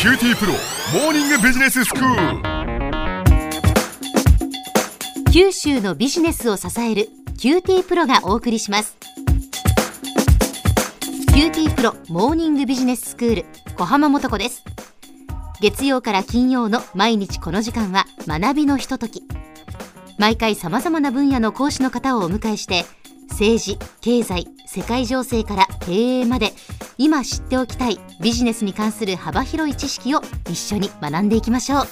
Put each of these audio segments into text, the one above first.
QTPro モーニングビジネススクール。九州のビジネスを支える QTPro がお送りします。 QTPro モーニングビジネススクール小浜もとこです。月曜から金曜の毎日この時間は学びのひととき。毎回さまざまな分野の講師の方をお迎えして政治経済世界情勢から経営まで今知っておきたいビジネスに関する幅広い知識を一緒に学んでいきましょう。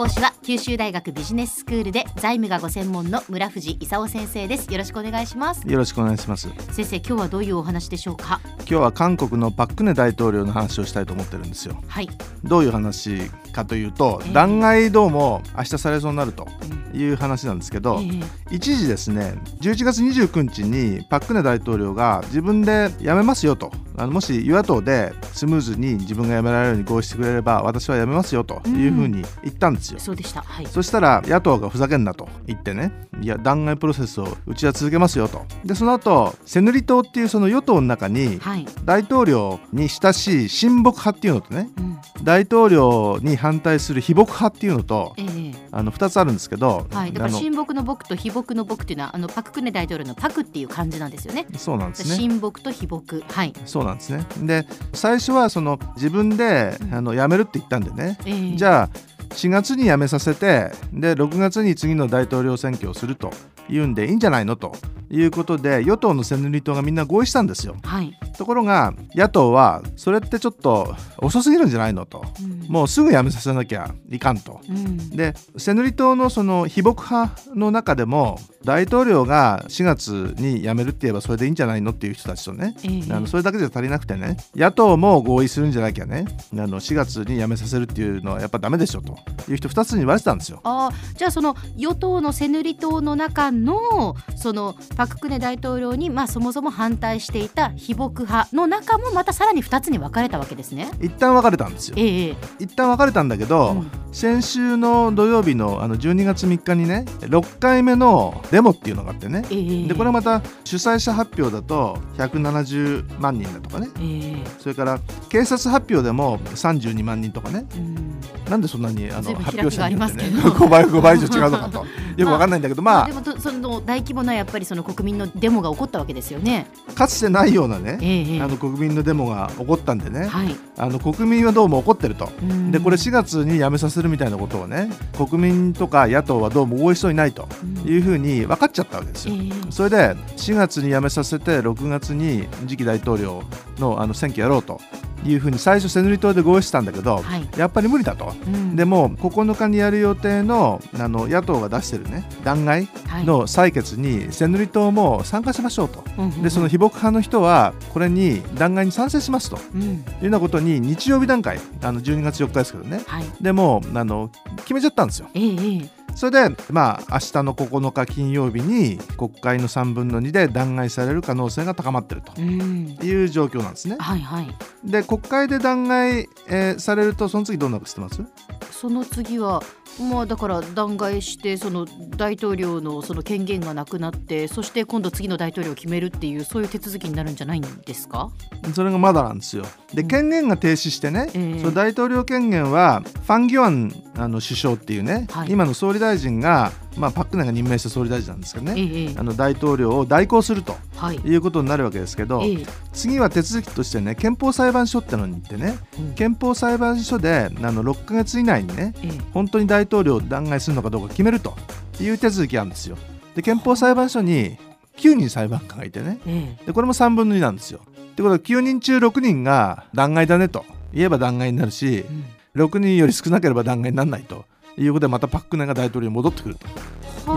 講師は九州大学ビジネススクールで財務がご専門の村藤勲先生です。よろしくお願いします。よろしくお願いします。先生今日はどういうお話でしょうか？今日は韓国のパククネ大統領の話をしたいと思ってるんですよ。はい。どういう話かというと、ええ。弾劾どうも明日されそうになるという話なんですけど、ええ。一時ですね11月29日にパククネ大統領が自分で辞めますよとあのもし与野党でスムーズに自分が辞められるように合意してくれれば私は辞めますよというふうに言ったんですよ、そうでした。はい。そしたら野党がふざけんなと言ってねいや弾劾プロセスをうちは続けますよと。でその後セヌリ党っていうその与党の中にはい、大統領に親しい親睦派っていうのとねうん。大統領に反対する非睦派っていうのとええ。あの2つあるんですけど、はい、だから親睦の僕と非睦の僕っていうのはあのパククネ大統領のパクっていう漢字なんですよね。そうなんですね。親睦と非睦、はい。そうなんですね。で最初はその自分でうん。あの辞めるって言ったんでね、ええ。じゃあ4月に辞めさせてで6月に次の大統領選挙をするというんでいいんじゃないのと。いうことで与党のセヌリ党がみんな合意したんですよ。はい。ところが野党はそれってちょっと遅すぎるんじゃないのと。うん。もうすぐ辞めさせなきゃいかんと。うん、でセヌリ党のその非睦派の中でも大統領が4月に辞めるって言えばそれでいいんじゃないのっていう人たちとね。ええ。あのそれだけじゃ足りなくてね。野党も合意するんじゃなきゃね。あの4月に辞めさせるっていうのはやっぱダメでしょと。いう人2つに言われてたんですよ。あーじゃあその与党のセヌリ党の中のそのパククネ大統領にまあそもそも反対していた非睦派の中もまたさらに2つに分かれたわけですね。一旦別れたんですよ。ええ一旦別れたんだけど、うん。先週の土曜日のあの12月3日にね6回目のデモっていうのがあってね。ええでこれまた主催者発表だと170万人だとかね。ええ。それから警察発表でも32万人とかね。うん。なんでそんなにあの発表者によってね開きがありますけど。5 倍5倍以上違うのかと。よくわかんないんだけどまあ。でもと その大規模なやっぱりその国民のデモが起こったわけですよね。かつてないようなねええあの国民のデモが起こったんでねはい。あの国民はどうも怒ってると。うんでこれ4月に辞めさせるみたいなことをね国民とか野党はどうも合意しそうにないとうんいうふうに分かっちゃったわけですよ。ええそれで4月に辞めさせて6月に次期大統領のあの選挙やろうというふうに最初セヌリ党で合意してたんだけど、はい。やっぱり無理だと。うんでも9日にやる予定のあの野党が出してるね弾劾はいの採決にセヌリ党も参加しましょうと。うんうんうんでその非睦派の人はこれに弾劾に賛成しますといううんようなことに日曜日段階あの12月4日ですけどねはい。でもうあの決めちゃったんですよ。ええええそれでまあ明日の9日金曜日に国会の3分の2で弾劾される可能性が高まってるとうん。いう状況なんですね。はいはい。で国会で弾劾、えーされるとその次どうなるか知ってます？その次はまあだから弾劾してその大統領のその権限がなくなってそして今度次の大統領を決めるっていうそういう手続きになるんじゃないんですか？それがまだなんですよ。でうん。権限が停止してね、ええ。その大統領権限はファン・ギョアンあの首相っていうね、はい。今の総理大臣が、まあ、パク・クネが任命した総理大臣なんですけどね、ええ。あの大統領を代行するとはい。いうことになるわけですけど、ええ。次は手続きとしてね憲法裁判所ってのに行ってねうん。憲法裁判所であの6ヶ月以内にねええ。本当に大統領を弾劾するのかどうか決めるという手続きがあるんですよ。で憲法裁判所に9人裁判官がいてねええでこれも3分の2なんですよ。ってことは9人中6人が弾劾だねと言えば弾劾になるしうん6人より少なければ弾劾にならないということでまたパク・クネが大統領に戻ってくると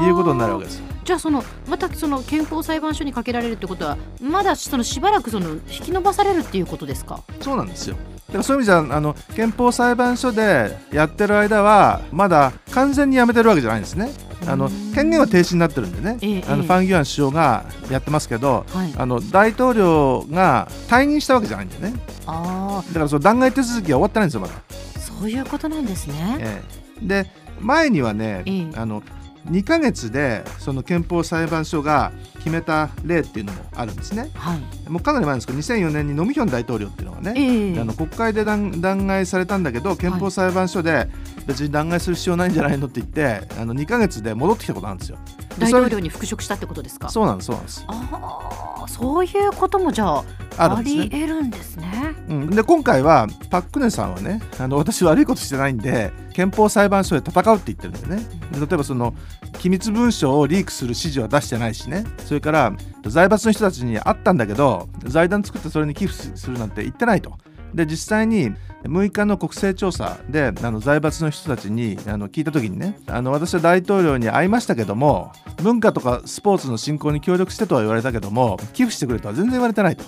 いうことになるわけですよ。じゃあそのまたその憲法裁判所にかけられるってことはまだそのしばらくその引き延ばされるっていうことですか？そうなんですよ。だからそういう意味じゃあの憲法裁判所でやってる間はまだ完全にやめてるわけじゃないんですね。あのうん権限は停止になってるんでね、ええあのファン・ギュアン首相がやってますけど、はい。あの大統領が退任したわけじゃないんでねあだからその弾劾手続きは終わってないんですよまだ。あそういうことなんですね。ええで前にはね、ええあの2ヶ月でその憲法裁判所が決めた例っていうのもあるんですね。はいもうかなり前ですけど2004年にノムヒョン大統領っていうのがね、ええあの国会で弾弾劾されたんだけど憲法裁判所で別に弾劾する必要ないんじゃないのって言ってあの2ヶ月で戻ってきたことなんですよ。大統領に復職したってことですか？そうなんですそうなんです。ああそういうこともじゃああり得るんですね。うん、で今回はパク・クネさんはねあの私悪いことしてないんで憲法裁判所で戦うって言ってるんだよね。で例えばその機密文書をリークする指示は出してないしね。それから財閥の人たちに会ったんだけど財団作ってそれに寄付するなんて言ってないとで実際に6日の国勢調査であの財閥の人たちにあの聞いた時にねあの私は大統領に会いましたけども文化とかスポーツの振興に協力してとは言われたけども寄付してくれとは全然言われてないと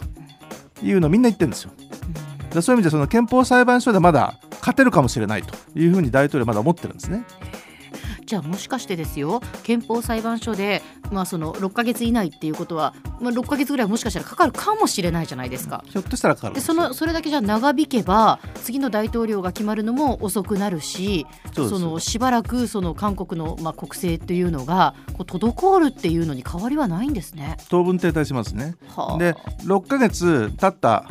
いうのをみんな言ってるんですよ。でそういう意味でその憲法裁判所でまだ勝てるかもしれないというふうに大統領はまだ思ってるんですね。じゃあもしかしてですよ憲法裁判所で、まあ、その6ヶ月以内っていうことは、まあ、6ヶ月ぐらいもしかしたらかかるかもしれないじゃないですか。ひょっとしたらかかるでそのそれだけじゃ長引けば次の大統領が決まるのも遅くなるしそのしばらくその韓国の、まあ、国政というのがこう滞るっていうのに変わりはないんですね。当分停滞しますね。はあ、で6ヶ月経った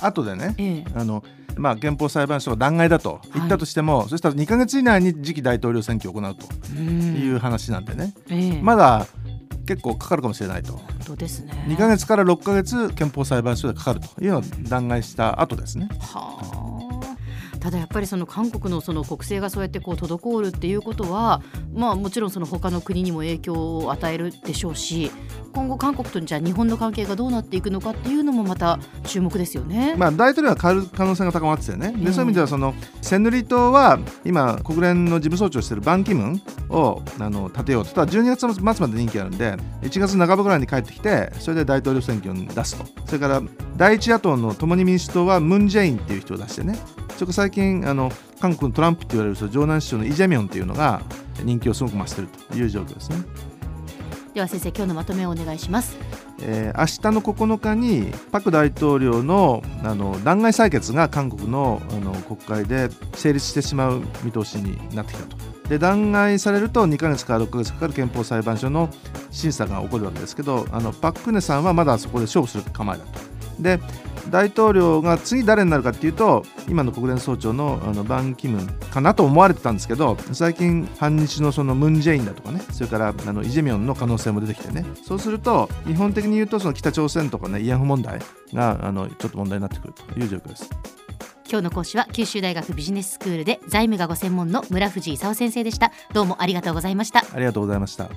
後でねええあの、まあ、憲法裁判所が弾劾だと言ったとしても、そしたら2ヶ月以内に次期大統領選挙を行うとうんいう話なんでね、ええまだ結構かかるかもしれないと。本当ですね。2ヶ月から6ヶ月憲法裁判所でかかるというのを弾劾した後ですね。はあただやっぱりその韓国のその国政がそうやってこう滞るっていうことは、まあ、もちろんその他の国にも影響を与えるでしょうし今後韓国とじゃあ日本の関係がどうなっていくのかっていうのもまた注目ですよね。まあ、大統領は変わる可能性が高まっててね、うん。でそういう意味ではそのセヌリ島は今国連の事務総長をしているバン・キムンをあの立てようと。ただ12月末まで任期あるんで1月半ばぐらいに帰ってきてそれで大統領選挙に出すと。それから第一野党の共に民主党はムン・ジェインっていう人を出してね。それから最近あの韓国のトランプって言われる人城南市長のイ・ジェミョンっていうのが人気をすごく増しているという状況ですね。では先生今日のまとめをお願いします。えー明日の9日にパク大統領のあの弾劾採決が韓国のあの国会で成立してしまう見通しになってきたと。で弾劾されると2か月から6ヶ月かかる憲法裁判所の審査が起こるわけですけどあのパク・クネさんはまだそこで勝負する構えだと。で大統領が次誰になるかっていうと今の国連総長のあのバン・キムンかなと思われてたんですけど最近反日のそのムン・ジェインだとかねそれからあのイ・ジェミョンの可能性も出てきてねそうすると日本的に言うとその北朝鮮とかね慰安婦問題があのちょっと問題になってくるという状況です。今日の講師は九州大学ビジネススクールで財務がご専門の村藤勲先生でした。どうもありがとうございました。ありがとうございました。